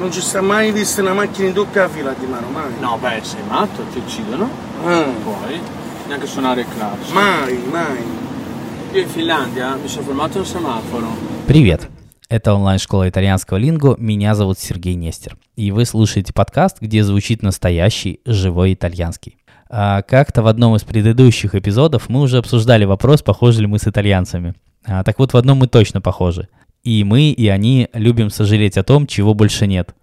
Non ci sta mai vista una macchina in doppia fila di mano, mai. No, beh, sei matto, ti uccidono. Ah, puoi neanche suonare il clacson. mai, mai. Io in Finlandia mi sono fermato un semaforo. Привет! Это онлайн-школа итальянского лингу, меня зовут Сергей Нестер. И вы слушаете подкаст, где звучит настоящий, живой итальянский. А как-то в одном из предыдущих эпизодов мы уже обсуждали вопрос, похожи ли мы с итальянцами. А, так вот, в одном мы точно похожи. И мы, и они любим сожалеть о том, чего больше нет.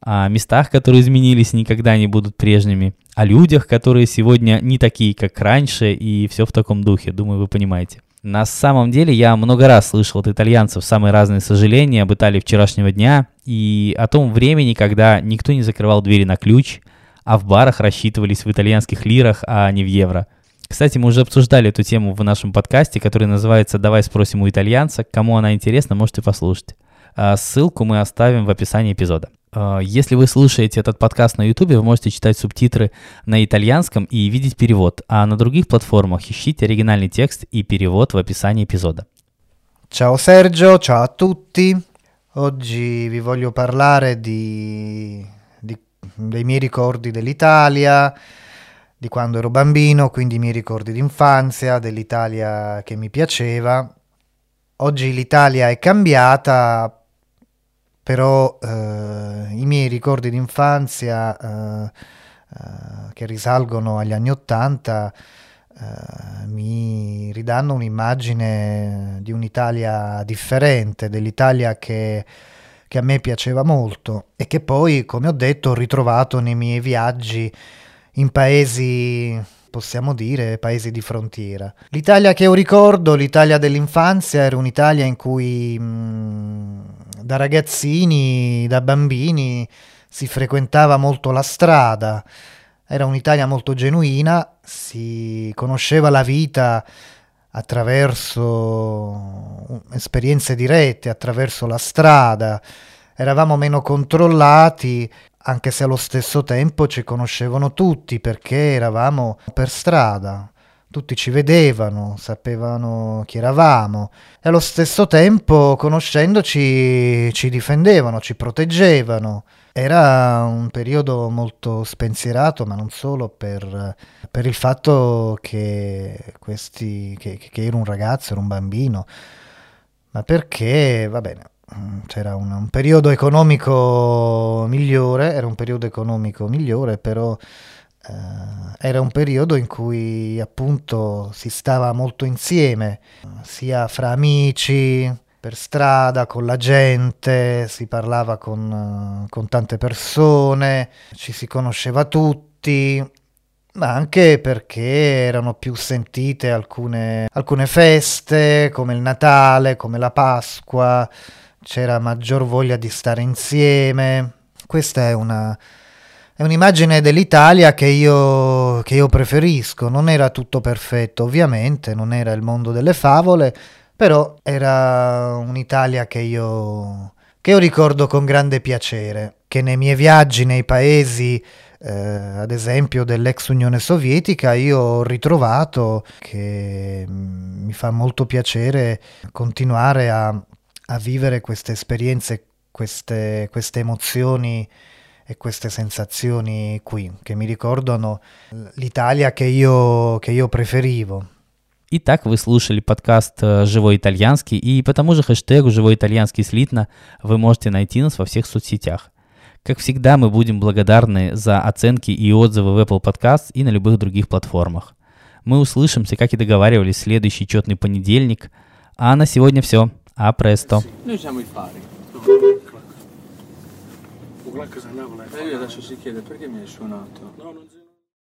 О местах, которые изменились, никогда не будут прежними. О людях, которые сегодня не такие, как раньше, и все в таком духе. Думаю, вы понимаете. На самом деле я много раз слышал от итальянцев самые разные сожаления об Италии вчерашнего дня и о том времени, когда никто не закрывал двери на ключ, а в барах рассчитывались в итальянских лирах, а не в евро. Кстати, мы уже обсуждали эту тему в нашем подкасте, который называется «Давай спросим у итальянца». Кому она интересна, можете послушать. А Ссылку мы оставим в описании эпизода. А, Если вы слушаете этот подкаст на YouTube, вы можете читать субтитры на итальянском и видеть перевод, а на других платформах ищите оригинальный текст и перевод в описании эпизода. Ciao Sergio, ciao a tutti. Oggi vi voglio parlare di, di- dei miei ricordi dell'Italia, di quando ero bambino, quindi i miei ricordi d'infanzia, dell'Italia che mi piaceva. Oggi l'Italia è cambiata, però eh, i miei ricordi d'infanzia eh, eh, che risalgono agli anni Ottanta eh, mi ridanno un'immagine di un'Italia differente, dell'Italia che, che a me piaceva molto e che poi, come ho detto, ho ritrovato nei miei viaggi in paesi, possiamo dire, paesi di frontiera. L'Italia che io ricordo, l'Italia dell'infanzia, era un'Italia in cui mh, da ragazzini, da bambini, si frequentava molto la strada. Era un'Italia molto genuina, si conosceva la vita attraverso esperienze dirette, attraverso la strada, eravamo meno controllati, anche se allo stesso tempo ci conoscevano tutti perché eravamo per strada. Tutti ci vedevano, sapevano chi eravamo e allo stesso tempo, conoscendoci, ci difendevano, ci proteggevano. Era un periodo molto spensierato, ma non solo per, per il fatto che, questi, che, che ero un ragazzo, ero un bambino, ma perché, va bene, c'era un, un periodo economico migliore, era un periodo economico migliore, però eh, era un periodo in cui appunto si stava molto insieme, sia fra amici, per strada, con la gente, si parlava con, eh, con tante persone, ci si conosceva tutti, ma anche perché erano più sentite alcune, alcune feste, come il Natale, come la Pasqua, c'era maggior voglia di stare insieme. Questa è una, è un'immagine dell'Italia che io, che io preferisco. Non era tutto perfetto, ovviamente, non era il mondo delle favole, però era un'Italia che io, che io ricordo con grande piacere, che nei miei viaggi nei paesi, eh, ad esempio dell'ex Unione Sovietica, io ho ritrovato che mm, mi fa molto piacere continuare a, a vivere queste esperienze, queste, queste emozioni e queste sensazioni qui, che mi ricordano l'Italia che io, che io preferivo. Итак, вы слушали подкаст э, «Живой итальянский», и по тому же хэштегу «Живой итальянский слитно» вы можете найти нас во всех соцсетях. Как всегда, мы будем благодарны за оценки и отзывы в Apple Podcast и на любых других платформах. Мы услышимся, как и договаривались, в следующий четный понедельник. А на сегодня все. A presto. Noi siamo i fari. Uglacca da Napoli. E Io adesso si chiede perché mi hai suonato. No, non...